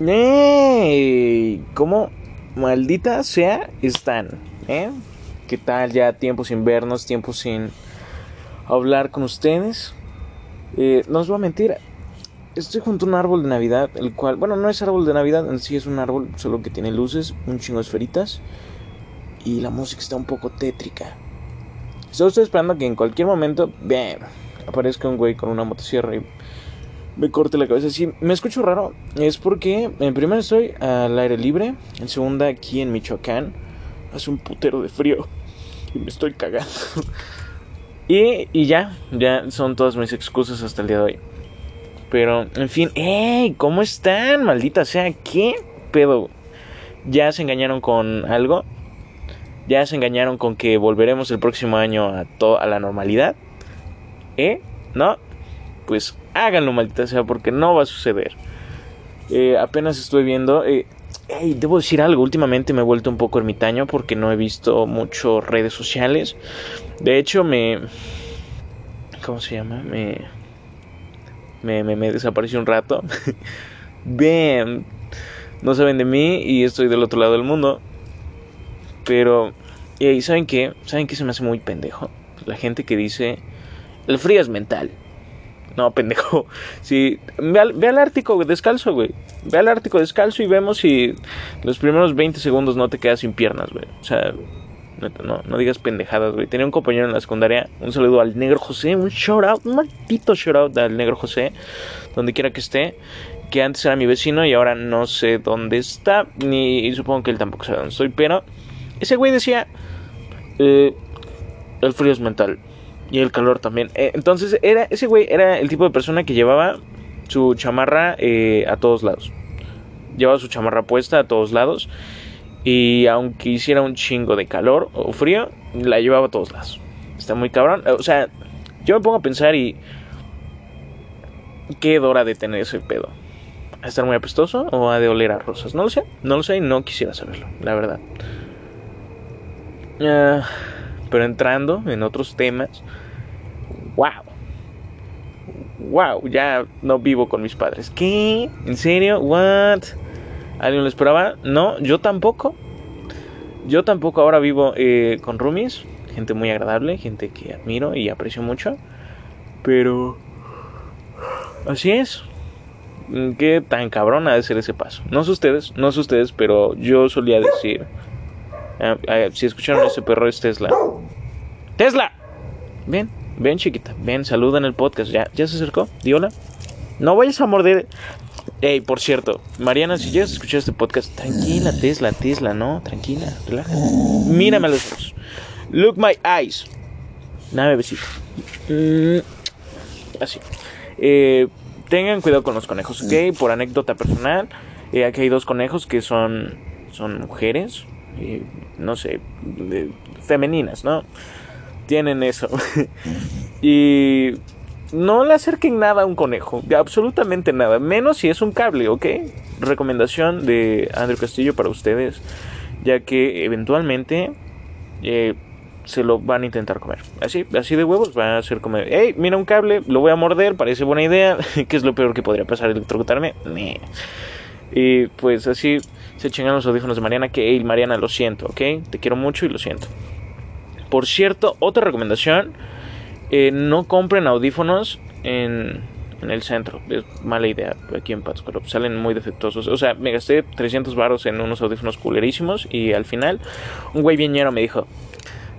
¡Ey! ¿Cómo maldita sea están? ¿Eh? ¿Qué tal ya tiempo sin vernos, tiempo sin hablar con ustedes? Eh, no os voy a mentir, estoy junto a un árbol de Navidad, el cual, bueno, no es árbol de Navidad, en sí es un árbol, solo que tiene luces, un chingo de esferitas y la música está un poco tétrica. Solo estoy esperando que en cualquier momento, ¡bam! aparezca un güey con una motosierra y me corte la cabeza. Si me escucho raro, es porque en primer estoy al aire libre, en segunda aquí en Michoacán, hace un putero de frío y me estoy cagando. y, y ya, ya son todas mis excusas hasta el día de hoy. Pero, en fin, ¡ey! ¿Cómo están? Maldita sea, ¿qué pedo? ¿Ya se engañaron con algo? ¿Ya se engañaron con que volveremos el próximo año a, a la normalidad? ¿Eh? ¿No? Pues háganlo, maldita sea, porque no va a suceder. Eh, apenas estoy viendo. Eh, debo decir algo. Últimamente me he vuelto un poco ermitaño porque no he visto mucho redes sociales. De hecho, me. ¿Cómo se llama? Me. Me, me, me desapareció un rato. Bien. No saben de mí y estoy del otro lado del mundo. Pero. ¿Y saben qué? ¿Saben qué se me hace muy pendejo? La gente que dice. El frío es mental. No, pendejo. Al, ve al Ártico descalzo, güey. Ve al Ártico descalzo y vemos si los primeros 20 segundos no te quedas sin piernas, güey. O sea, no, no digas pendejadas, güey. Tenía un compañero en la secundaria. Un saludo al negro José. Un shout out, un maldito shout out al negro José. Donde quiera que esté. Que antes era mi vecino y ahora no sé dónde está. Ni y supongo que él tampoco sabe dónde estoy. Pero ese güey decía: eh, El frío es mental. Y el calor también. Eh, entonces, era, ese güey era el tipo de persona que llevaba su chamarra eh, a todos lados. Llevaba su chamarra puesta a todos lados. Y aunque hiciera un chingo de calor o frío, la llevaba a todos lados. Está muy cabrón. O sea, yo me pongo a pensar y. ¿Qué hora de tener ese pedo? ¿A estar muy apestoso o a de oler a rosas? No lo sé, no lo sé y no quisiera saberlo, la verdad. Uh, pero entrando en otros temas, wow. Wow, ya no vivo con mis padres. ¿Qué? ¿En serio? ¿What? ¿Alguien lo esperaba? No, yo tampoco. Yo tampoco ahora vivo eh, con roomies. Gente muy agradable, gente que admiro y aprecio mucho. Pero... Así es. Qué tan cabrón ha de ser ese paso. No sé ustedes, no sé ustedes, pero yo solía decir... Uh, si escucharon ese perro es Tesla. Tesla. Ven, ven chiquita, ven, saluda en el podcast. ¿Ya, ya se acercó? Di hola. No vayas a morder. Ey, por cierto, Mariana, si llegas a escuchar este podcast, tranquila, Tesla, Tesla, no, tranquila, relájate. Mírame a los ojos. Look my eyes. Nada, besito. Mm, así. Eh, tengan cuidado con los conejos, ¿ok? Por anécdota personal, eh, aquí hay dos conejos que son, son mujeres, no sé, femeninas, ¿no? Tienen eso. y no le acerquen nada a un conejo, absolutamente nada, menos si es un cable, ¿ok? Recomendación de Andrew Castillo para ustedes, ya que eventualmente eh, se lo van a intentar comer. Así, así de huevos va a ser comer. Hey, mira un cable, lo voy a morder, parece buena idea. ¿Qué es lo peor que podría pasar? ¿Electrocutarme? Y pues así se chingan los audífonos de Mariana. Que, hey, Mariana, lo siento, ¿ok? Te quiero mucho y lo siento. Por cierto, otra recomendación: eh, no compren audífonos en, en, el centro. Es mala idea aquí en Pátzcuaro. Salen muy defectuosos. O sea, me gasté 300 baros en unos audífonos culerísimos. Y al final, un güey viñero me dijo: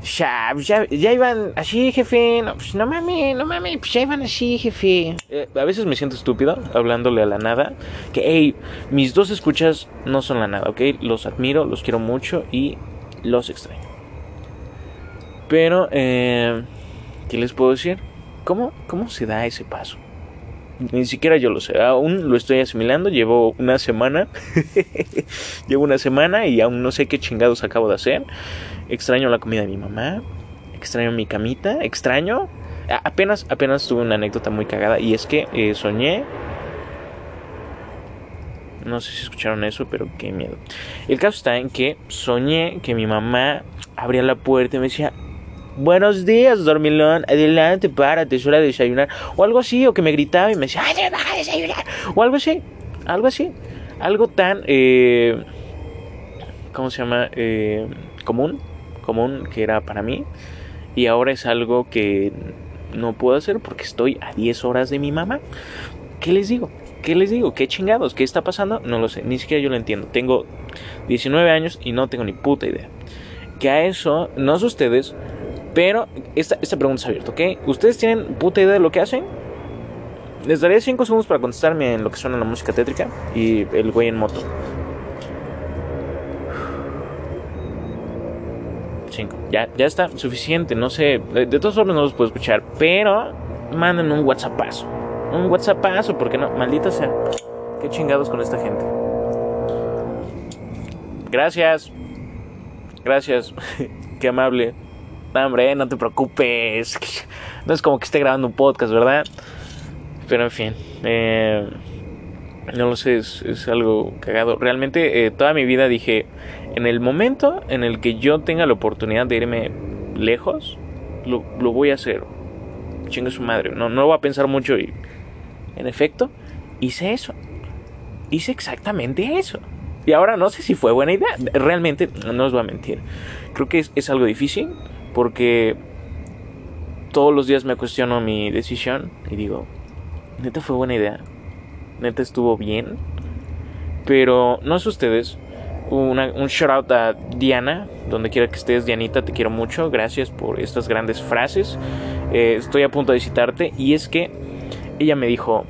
ya, ya, ya, iban así, jefe. No, pues no mames, no mames, pues ya iban así, jefe. Eh, a veces me siento estúpido hablándole a la nada. Que, hey, mis dos escuchas no son la nada, ¿ok? Los admiro, los quiero mucho y los extraño. Pero, eh, ¿qué les puedo decir? ¿Cómo, ¿Cómo se da ese paso? Ni siquiera yo lo sé, aún lo estoy asimilando, llevo una semana, llevo una semana y aún no sé qué chingados acabo de hacer. Extraño la comida de mi mamá, extraño mi camita, extraño... Apenas, apenas tuve una anécdota muy cagada y es que eh, soñé... No sé si escucharon eso, pero qué miedo. El caso está en que soñé que mi mamá abría la puerta y me decía, Buenos días, dormilón. Adelante, párate, es hora de desayunar. O algo así, o que me gritaba y me decía, ¡ay, baja a desayunar! O algo así, algo así. algo tan, eh, ¿cómo se llama? Eh, común, común que era para mí. Y ahora es algo que no puedo hacer porque estoy a 10 horas de mi mamá. ¿Qué les digo? ¿Qué les digo? ¿Qué chingados? ¿Qué está pasando? No lo sé, ni siquiera yo lo entiendo. Tengo 19 años y no tengo ni puta idea. Que a eso, no sé ustedes, pero esta, esta pregunta es abierta, ¿ok? ¿Ustedes tienen puta idea de lo que hacen? Les daré 5 segundos para contestarme en lo que suena la música tétrica y el güey en moto. 5. Ya, ya está suficiente, no sé. De, de todas formas no los puedo escuchar, pero manden un WhatsAppazo. Un WhatsAppazo, porque no, maldita sea. Qué chingados con esta gente. Gracias. Gracias. Qué amable. Hombre, no te preocupes. No es como que esté grabando un podcast, ¿verdad? Pero en fin. Eh, no lo sé, es, es algo cagado. Realmente eh, toda mi vida dije, en el momento en el que yo tenga la oportunidad de irme lejos, lo, lo voy a hacer. Chingue su madre. No, no lo voy a pensar mucho y... En efecto, hice eso. Hice exactamente eso. Y ahora no sé si fue buena idea. Realmente, no os voy a mentir. Creo que es, es algo difícil porque todos los días me cuestiono mi decisión y digo, neta fue buena idea. Neta estuvo bien. Pero no sé ustedes. Un shout out a Diana, donde quiera que estés, Dianita, te quiero mucho. Gracias por estas grandes frases. Eh, estoy a punto de citarte. Y es que ella me dijo: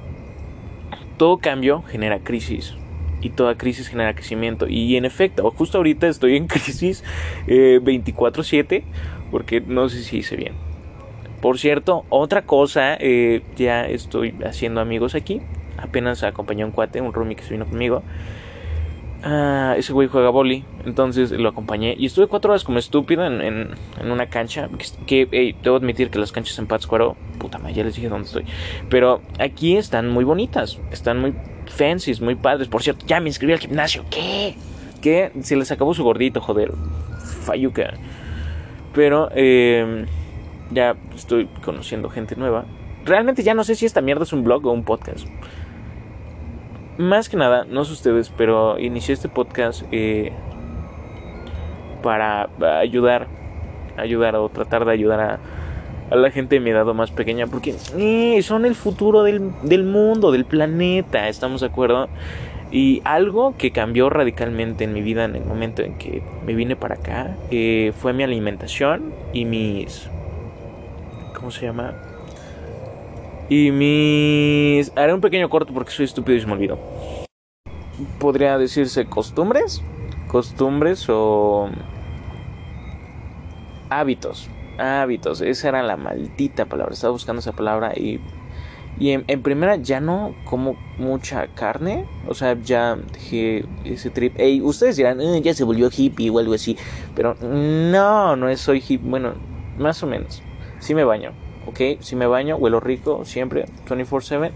Todo cambio genera crisis. Y toda crisis genera crecimiento. Y en efecto, justo ahorita estoy en crisis eh, 24-7. Porque no sé si hice bien. Por cierto, otra cosa, eh, ya estoy haciendo amigos aquí. Apenas acompañé a un cuate, un roomie que se vino conmigo. Ah, ese güey juega boli, entonces lo acompañé y estuve cuatro horas como estúpido en, en, una cancha. Que, hey, debo admitir que las canchas en Pátzcuaro, puta madre, ya les dije dónde estoy. Pero aquí están muy bonitas, están muy fancies, muy padres. Por cierto, ya me inscribí al gimnasio. ¿Qué? ¿Qué? Se les acabó su gordito, joder. Fayuca. Pero, eh, ya estoy conociendo gente nueva. Realmente ya no sé si esta mierda es un blog o un podcast. Más que nada, no sé ustedes, pero inicié este podcast eh, para ayudar, ayudar o tratar de ayudar a, la gente de mi edad más pequeña, porque eh, son el futuro del, del mundo, del planeta, ¿estamos de acuerdo? Y algo que cambió radicalmente en mi vida en el momento en que me vine para acá eh, fue mi alimentación y mis... ¿Cómo se llama? Y mis... Haré un pequeño corto porque soy estúpido y se me olvidó. Podría decirse costumbres. Costumbres o... Hábitos. Hábitos. Esa era la maldita palabra. Estaba buscando esa palabra y... Y en, primera ya no como mucha carne. O sea, ya dejé ese trip. Ey, ustedes dirán, eh, ya se volvió hippie o algo así. Pero no, no soy hippie. Bueno, más o menos. Sí me baño. ¿Ok? Si me baño, huelo rico siempre, 24/7.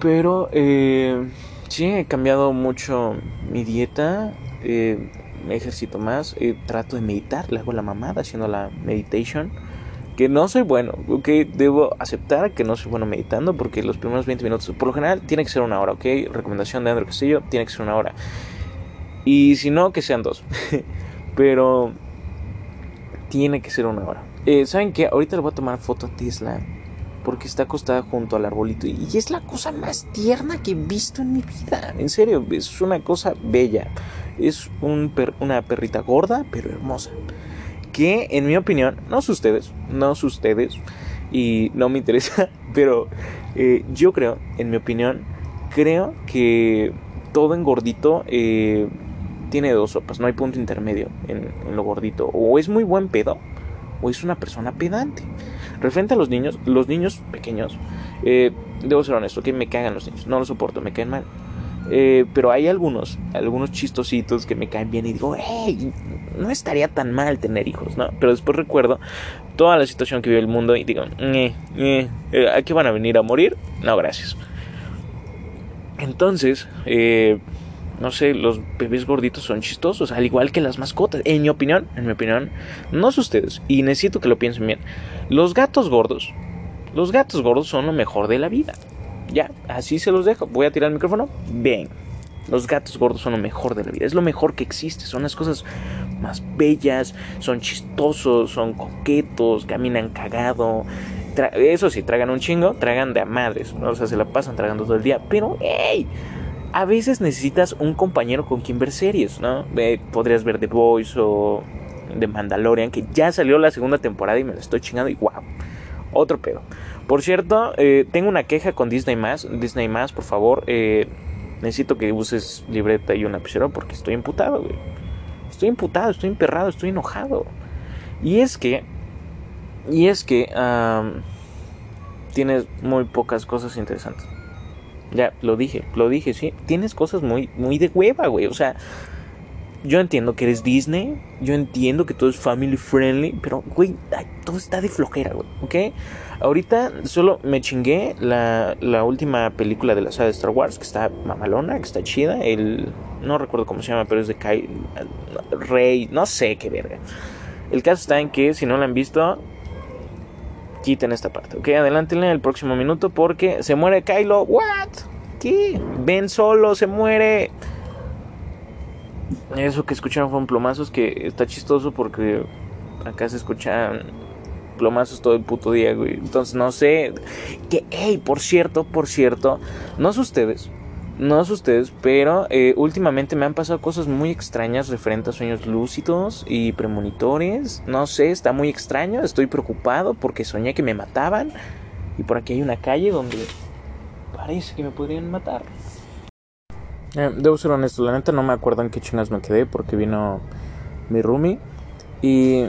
Pero eh, sí, he cambiado mucho mi dieta, eh, me ejercito más, eh, trato de meditar, le hago la mamada haciendo la meditation. Que no soy bueno, ok, debo aceptar que no soy bueno meditando porque los primeros 20 minutos, por lo general, tiene que ser una hora, ok. Recomendación de Andrew Castillo, tiene que ser una hora. Y si no, que sean dos. Pero tiene que ser una hora. Eh, ¿Saben qué? Ahorita le voy a tomar foto a Tesla. Porque está acostada junto al arbolito. Y es la cosa más tierna que he visto en mi vida. En serio, es una cosa bella. Es un una perrita gorda, pero hermosa. Que en mi opinión, no sé ustedes, no sé ustedes. Y no me interesa. Pero eh, yo creo, en mi opinión, creo que todo en gordito eh, tiene dos sopas. No hay punto intermedio en, en lo gordito. O es muy buen pedo o es una persona pedante. Referente a los niños, los niños pequeños, eh, debo ser honesto, que me cagan los niños, no los soporto, me caen mal. Eh, pero hay algunos, algunos chistositos que me caen bien y digo, hey, no estaría tan mal tener hijos, ¿no? Pero después recuerdo toda la situación que vive el mundo y digo, eh, eh, ¿a qué van a venir a morir? No, gracias. Entonces, eh, no sé, los bebés gorditos son chistosos, al igual que las mascotas. En mi opinión, en mi opinión, no sé ustedes, y necesito que lo piensen bien. Los gatos gordos, los gatos gordos son lo mejor de la vida. Ya, así se los dejo. Voy a tirar el micrófono. Bien. Los gatos gordos son lo mejor de la vida. Es lo mejor que existe. Son las cosas más bellas. Son chistosos. Son coquetos. Caminan cagado. Eso sí, tragan un chingo. Tragan de a madres. O sea, se la pasan tragando todo el día. Pero, hey. A veces necesitas un compañero con quien ver series, ¿no? podrías ver The Voice o The Mandalorian, que ya salió la segunda temporada y me la estoy chingando y wow. Otro pedo. Por cierto, eh, tengo una queja con Disney. Disney por favor. Eh, necesito que uses libreta y un lapicero porque estoy imputado, güey. Estoy imputado, estoy emperrado, estoy enojado. Y es que. Y es que. tienes muy pocas cosas interesantes. Ya, lo dije, lo dije, sí. Tienes cosas muy, muy de hueva, güey. O sea, yo entiendo que eres Disney, yo entiendo que todo es family friendly, pero, güey, todo está de flojera, güey, ¿ok? Ahorita solo me chingué la, la, última película de la saga de Star Wars, que está mamalona, que está chida, el... no recuerdo cómo se llama, pero es de Kai... Rey, no sé qué verga. El caso está en que si no la han visto, quiten esta parte, ¿ok? Adelántenle el próximo minuto porque se muere Kylo, ¿what? ¿Qué? Ven solo, se muere. Eso que escucharon fueron plomazos que está chistoso porque acá se escuchan plomazos todo el puto día, güey. Entonces no sé. Que, hey, por cierto, por cierto, no sé ustedes, no sé ustedes, pero eh, últimamente me han pasado cosas muy extrañas referentes a sueños lúcidos y premonitores. No sé, está muy extraño, estoy preocupado porque soñé que me mataban. Y por aquí hay una calle donde parece que me podrían matar. Eh, debo ser honesto, la neta no me acuerdo en qué chingas me quedé porque vino mi roomie. Y.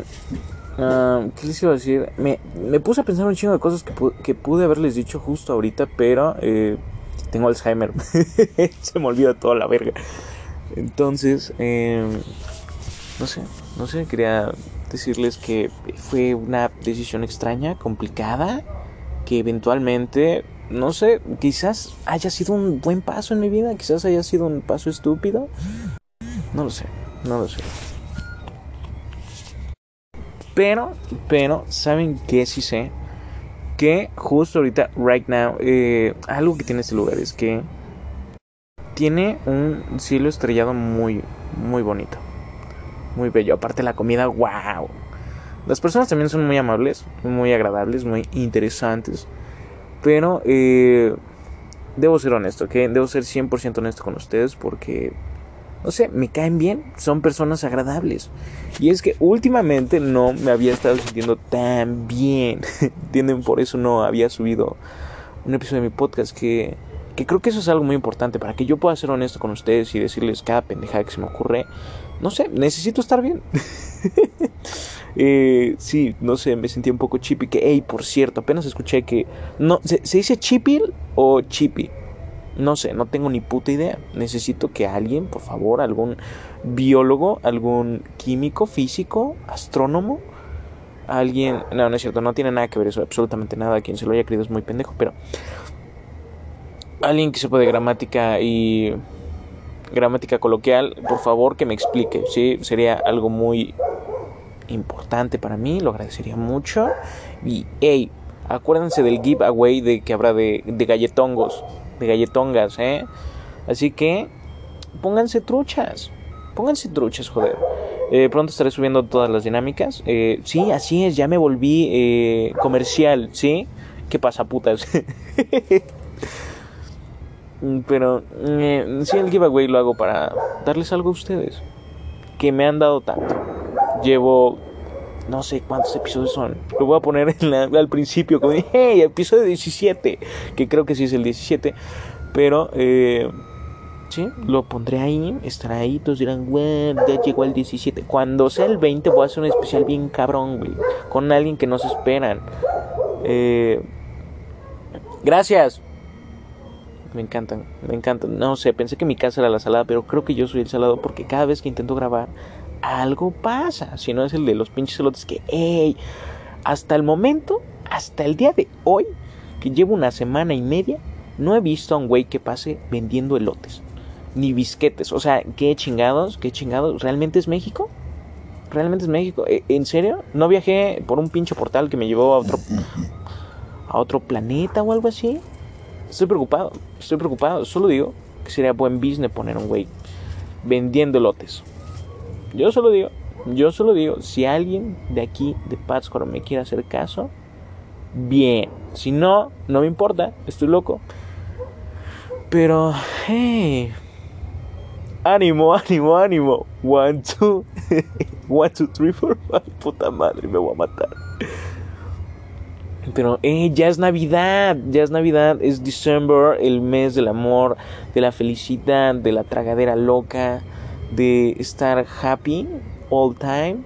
Uh, ¿Qué les iba a decir? Me, me, puse a pensar un chingo de cosas que, que pude haberles dicho justo ahorita, pero eh, tengo Alzheimer. Se me olvida toda la verga. Entonces, eh, no sé, no sé, quería decirles que fue una decisión extraña, complicada, que eventualmente no sé, quizás haya sido un buen paso en mi vida, quizás haya sido un paso estúpido. No lo sé, no lo sé. Pero, pero, ¿saben qué sí sé? Que justo ahorita, right now, eh, algo que tiene este lugar es que tiene un cielo estrellado muy, muy bonito. Muy bello. Aparte la comida, wow. Las personas también son muy amables, muy agradables, muy interesantes. Pero eh, debo ser honesto, ¿ok? Debo ser 100% honesto con ustedes porque, no sé, me caen bien, son personas agradables. Y es que últimamente no me había estado sintiendo tan bien. ¿Entienden? Por eso no había subido un episodio de mi podcast que, que creo que eso es algo muy importante para que yo pueda ser honesto con ustedes y decirles cada pendejada que se me ocurre. No sé, necesito estar bien. Eh, sí, no sé, me sentí un poco chippy. Que, hey, por cierto, apenas escuché que. No, ¿se, dice chipil o chippy? No sé, no tengo ni puta idea. Necesito que alguien, por favor, algún biólogo, algún químico, físico, astrónomo, alguien. No, no es cierto, no tiene nada que ver eso, absolutamente nada. Quien se lo haya creído es muy pendejo, pero. Alguien que sepa de gramática y. Gramática coloquial, por favor que me explique, ¿sí? Sería algo muy importante para mí, lo agradecería mucho. Y, hey, acuérdense del giveaway de que habrá de, de galletongos, de galletongas, ¿eh? Así que, pónganse truchas, pónganse truchas, joder. Eh, pronto estaré subiendo todas las dinámicas. Eh, sí, así es, ya me volví eh, comercial, ¿sí? ¿Qué pasa, putas? Pero eh, sí, el giveaway lo hago para darles algo a ustedes que me han dado tanto. Llevo no sé cuántos episodios son. Lo voy a poner al principio como hey, episodio 17, que creo que sí es el 17, pero eh, sí, lo pondré ahí, estará ahí, todos dirán, güey, ya llegó el 17. Cuando sea el 20 voy a hacer un especial bien cabrón, güey, con alguien que no se esperan. Eh, gracias. Me encantan, me encantan. No sé, pensé que mi casa era la salada, pero creo que yo soy el salado porque cada vez que intento grabar algo pasa. Si no es el de los pinches elotes que, hey, hasta el momento, hasta el día de hoy, que llevo una semana y media, no he visto a un güey que pase vendiendo elotes. Ni bisquetes. O sea, qué chingados, qué chingados. ¿Realmente es México? ¿Realmente es México? ¿E, ¿En serio? ¿No viajé por un pinche portal que me llevó a otro, a otro planeta o algo así? Estoy preocupado, estoy preocupado. Solo digo que sería buen business poner un güey vendiendo lotes. Yo solo digo, yo solo digo, si alguien de aquí, de Pátzcuaro, me quiere hacer caso, bien. Si no, no me importa, estoy loco. Pero, hey, ánimo, ánimo, ánimo. One, two, one, two, three, four, five. Puta madre, me voy a matar. Pero, eh, ya es Navidad, ya es Navidad, es December, el mes del amor, de la felicidad, de la tragadera loca, de estar happy all time.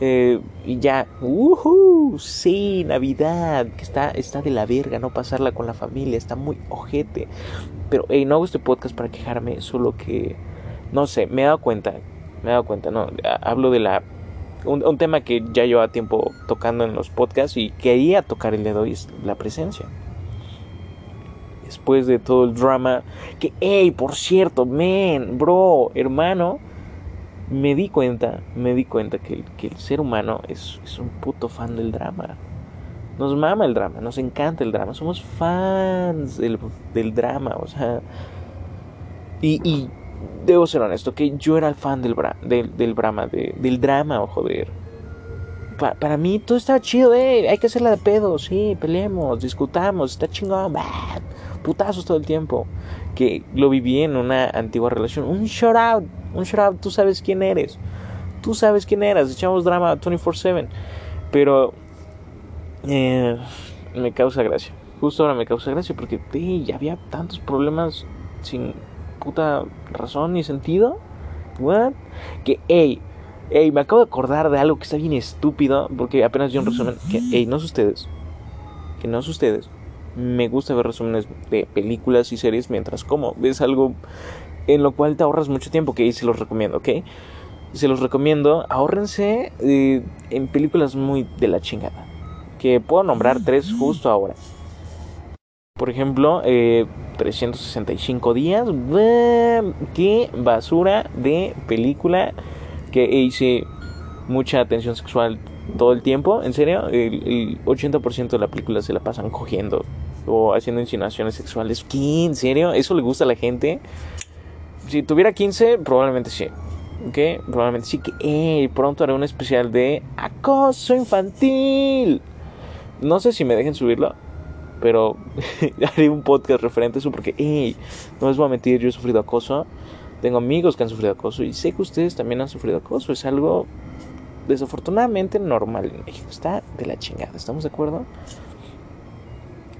Eh, y ya, uh sí, Navidad, que está, está de la verga no pasarla con la familia, está muy ojete. Pero, hey, no hago este podcast para quejarme, solo que, no sé, me he dado cuenta, me he dado cuenta, no, hablo de la un, tema que ya lleva tiempo tocando en los podcasts y quería tocar el de hoy es la presencia. Después de todo el drama, que, hey, por cierto, men, bro, hermano, me di cuenta, me di cuenta que, que el ser humano es, es, un puto fan del drama. Nos mama el drama, nos encanta el drama, somos fans del, del drama, o sea. Y, y debo ser honesto, que yo era el fan del, del, del, drama, del drama, o joder. para mí todo estaba chido, eh, hay que hacerla de pedo, sí, peleemos, discutamos, está chingón, putazos todo el tiempo. Que lo viví en una antigua relación, un shout out, un shout out, tú sabes quién eres, tú sabes quién eras, echamos drama 24/7, pero eh, me causa gracia, justo ahora me causa gracia porque ya había tantos problemas sin puta razón ni sentido. What? Que, hey, hey, me acabo de acordar de algo que está bien estúpido. Porque apenas dio un resumen. Que, hey, no es ustedes. Que no es ustedes. Me gusta ver resúmenes de películas y series mientras como. Es algo en lo cual te ahorras mucho tiempo. Que se los recomiendo, ¿ok? Se los recomiendo. Ahórrense eh, en películas muy de la chingada. Que puedo nombrar tres justo ahora. Por ejemplo, eh, 365 días. ¡Qué basura de película! Que hice mucha atención sexual todo el tiempo. En serio, el, 80% de la película se la pasan cogiendo o haciendo insinuaciones sexuales. ¿Qué? ¿En serio? ¿Eso le gusta a la gente? Si tuviera 15, probablemente sí. ¿Ok? Probablemente sí que eh, pronto haré un especial de acoso infantil. No sé si me dejen subirlo pero haré un podcast referente a eso porque, hey, no les voy a mentir, yo he sufrido acoso. Tengo amigos que han sufrido acoso y sé que ustedes también han sufrido acoso. Es algo desafortunadamente normal en México. Está de la chingada, ¿estamos de acuerdo?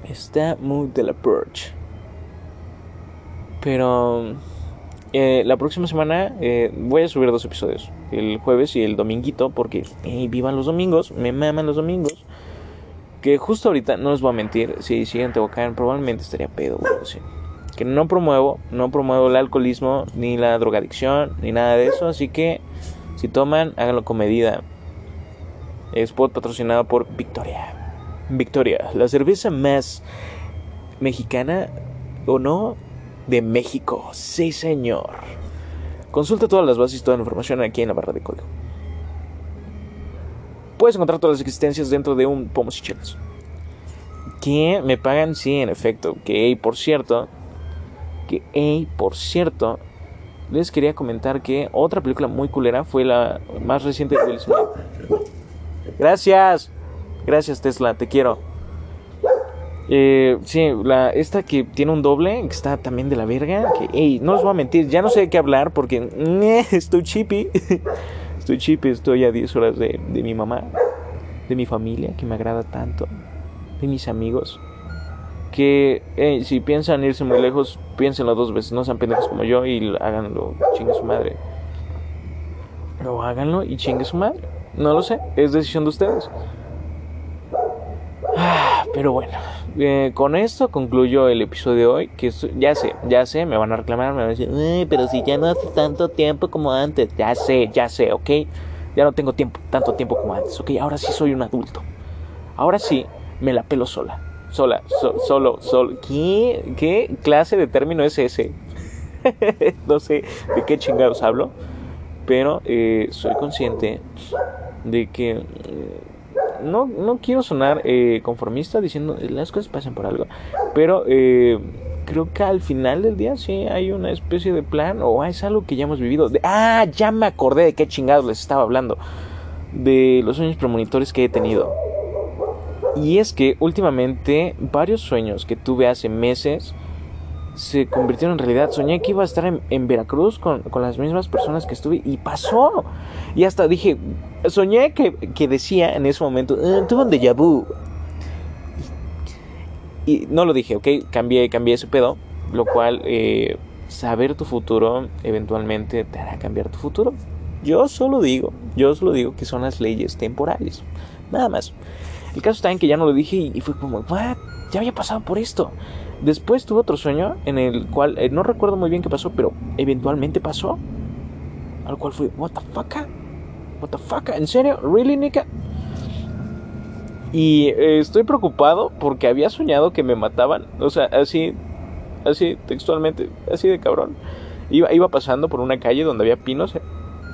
Está muy de la perch. Pero eh, la próxima semana eh, voy a subir dos episodios. El jueves y el dominguito. Porque vivan los domingos. Me maman los domingos. Que justo ahorita, no les voy a mentir, si siguen Tehuacán, probablemente estaría pedo, Que no promuevo, no promuevo el alcoholismo, ni la drogadicción, ni nada de eso. Así que, si toman, háganlo con medida. Spot patrocinado por Victoria. Victoria, la cerveza más mexicana, o no, de México. Sí, señor. Consulta todas las bases y toda la información aquí en la barra de código puedes encontrar todas las existencias dentro de un Pomos y Chelas. Que me pagan, sí, en efecto. Que, por cierto, que, hey, por cierto, les quería comentar que otra película muy culera fue la más reciente de Will Smith. Gracias, gracias Tesla, te quiero. Eh, sí, la, esta que tiene un doble, que está también de la verga. No os voy a mentir, ya no sé de qué hablar porque estoy chippy. Estoy chip, estoy a 10 horas de, mi mamá, de mi familia, que me agrada tanto, de mis amigos. Que si piensan irse muy lejos, piénsenlo dos veces, no sean pendejos como yo y háganlo, chingue su madre. No háganlo y chingue su madre. No lo sé, es decisión de ustedes. Pero bueno, eh, con esto concluyo el episodio de hoy. Que ya sé, ya sé, me van a reclamar, me van a decir, pero si ya no hace tanto tiempo como antes. Ya sé, ya sé, ok. Ya no tengo tiempo, tanto tiempo como antes, ok. Ahora sí soy un adulto. Ahora sí me la pelo sola. Sola, solo, solo. ¿Qué, ¿Qué clase de término es ese? no sé de qué chingados hablo. Pero eh, soy consciente de que. Eh, no, no quiero sonar eh, conformista diciendo las cosas pasan por algo, pero eh, creo que al final del día sí hay una especie de plan o es algo que ya hemos vivido. ah, ya me acordé de qué chingados les estaba hablando. De los sueños premonitores que he tenido. Y es que últimamente varios sueños que tuve hace meses se convirtieron en realidad. Soñé que iba a estar en, Veracruz con, las mismas personas que estuve y pasó. Y hasta dije, soñé que, decía en ese momento, eh, tuve un déjà vu. Y no lo dije, ok, cambié, cambié ese pedo, lo cual eh, saber tu futuro eventualmente te hará cambiar tu futuro. Yo solo digo, yo solo digo que son las leyes temporales, nada más. El caso está en que ya no lo dije y, fue como, what, ya había pasado por esto. Después tuve otro sueño en el cual eh, no recuerdo muy bien qué pasó, pero eventualmente pasó. Al cual fue, what the fuck? What the fuck? ¿En serio? ¿Really, Nika? Y eh, estoy preocupado porque había soñado que me mataban. O sea, así, así, textualmente, así de cabrón. Iba, iba pasando por una calle donde había pinos.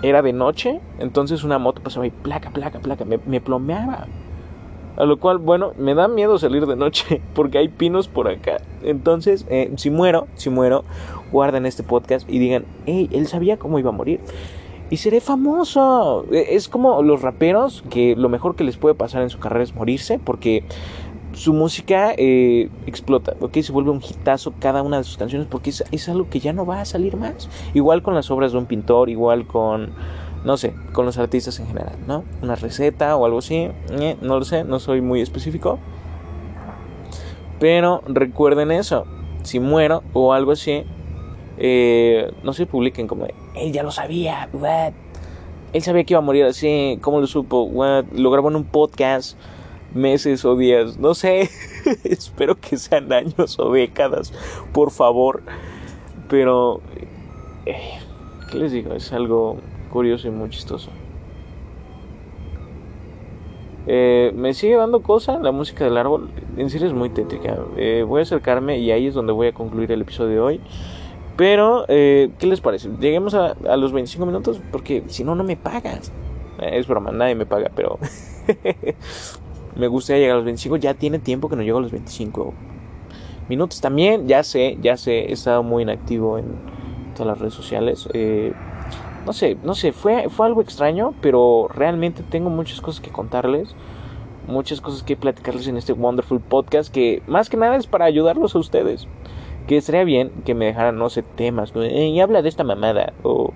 Era de noche, entonces una moto pasaba y placa, placa, placa. Me, me plomeaba. A lo cual, bueno, me da miedo salir de noche porque hay pinos por acá. Entonces, eh, si muero, si muero, guarden este podcast y digan, hey, él sabía cómo iba a morir. Y seré famoso. E, es como los raperos que lo mejor que les puede pasar en su carrera es morirse porque su música eh, explota, ¿ok? Se vuelve un hitazo cada una de sus canciones porque es, es algo que ya no va a salir más. Igual con las obras de un pintor, igual con no sé, con los artistas en general, ¿no? Una receta o algo así, eh, no lo sé, no soy muy específico. Pero recuerden eso, si muero o algo así, eh, no se publiquen como, él ya lo sabía, what? Él sabía que iba a morir así, ¿cómo lo supo? Lo grabó en un podcast meses o días, no sé, espero que sean años o décadas, por favor. Pero, eh, ¿qué les digo? Es algo curioso y muy chistoso. Eh, me sigue dando cosa la música del árbol. En serio es muy tétrica. Eh, voy a acercarme y ahí es donde voy a concluir el episodio de hoy. Pero, eh, ¿qué les parece? Lleguemos a, los 25 minutos porque si no, no me pagan. es broma, nadie me paga, pero me gustaría llegar a los 25. Ya tiene tiempo que no llego a los 25 minutos. También, ya sé, ya sé, he estado muy inactivo en todas las redes sociales. No sé, no sé, fue, fue algo extraño, pero realmente tengo muchas cosas que contarles, muchas cosas que platicarles en este wonderful podcast que más que nada es para ayudarlos a ustedes. Que sería bien que me dejaran, no sé, temas, y habla de esta mamada o,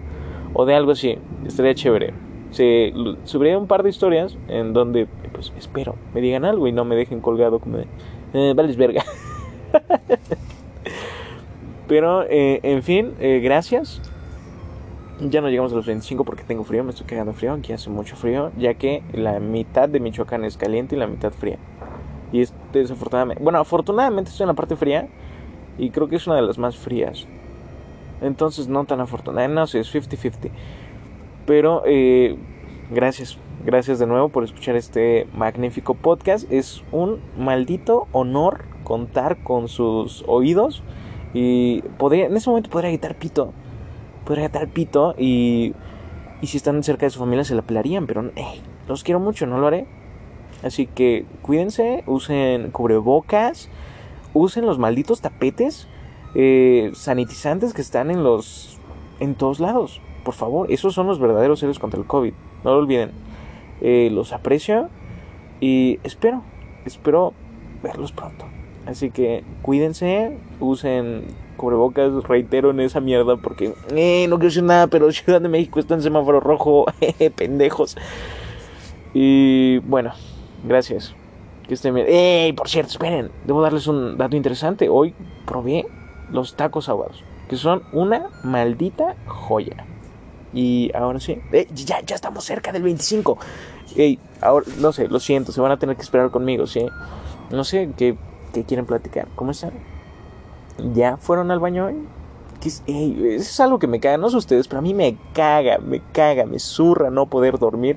o de algo así, estaría chévere. Se subiré un par de historias en donde, pues espero, me digan algo y no me dejen colgado como de, eh, vales verga. Pero, eh, en fin, eh, gracias ya no llegamos a los 25 porque tengo frío, me estoy cagando frío, aquí hace mucho frío, ya que la mitad de Michoacán es caliente y la mitad fría. Y es desafortunadamente, bueno, afortunadamente estoy en la parte fría y creo que es una de las más frías. Entonces no tan afortunada, no sé, es 50-50. Pero eh, gracias, gracias de nuevo por escuchar este magnífico podcast. Es un maldito honor contar con sus oídos y podría, en ese momento podría gritar pito podría estar pito y, y si están cerca de su familia se la pelarían, pero los quiero mucho, no lo haré. Así que cuídense, usen cubrebocas, usen los malditos tapetes eh, sanitizantes que están en los en todos lados. Por favor, esos son los verdaderos héroes contra el COVID. No lo olviden. Eh, los aprecio y espero, espero verlos pronto. Así que cuídense, usen cubrebocas, reitero en esa mierda porque eh, no quiero decir nada, pero Ciudad de México está en semáforo rojo, pendejos. Y bueno, gracias. Que estén bien. Por cierto, esperen, debo darles un dato interesante. Hoy probé los tacos aguados, que son una maldita joya. Y ahora sí, eh, ya, ya estamos cerca del 25. Ey, ahora, no sé, lo siento, se van a tener que esperar conmigo, ¿sí? No sé qué, qué quieren platicar. ¿Cómo están? ¿Ya fueron al baño hoy? eso es algo que me caga, no sé ustedes, pero a mí me caga, me caga, me zurra no poder dormir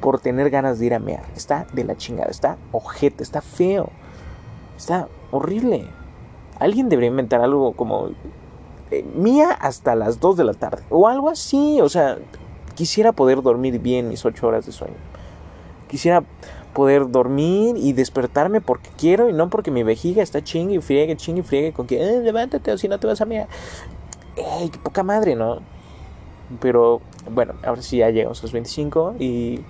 por tener ganas de ir a mear. Está de la chingada, está ojete, está feo, está horrible. Alguien debería inventar algo como eh, mía hasta las 2 de la tarde o algo así, o sea, quisiera poder dormir bien mis 8 horas de sueño. Quisiera poder dormir y despertarme porque quiero y no porque mi vejiga está chingue y friegue, chingue y friegue con que eh, levántate o si no te vas a mirar. ¡Ey, poca madre, ¿no? Pero bueno, ahora sí ya llegamos a los 25 y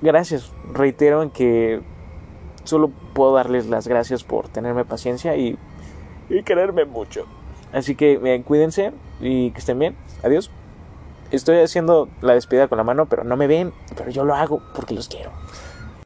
gracias, reitero en que solo puedo darles las gracias por tenerme paciencia y, y quererme mucho. Así que bien, cuídense y que estén bien. Adiós. Estoy haciendo la despedida con la mano, pero no me ven, pero yo lo hago porque los quiero.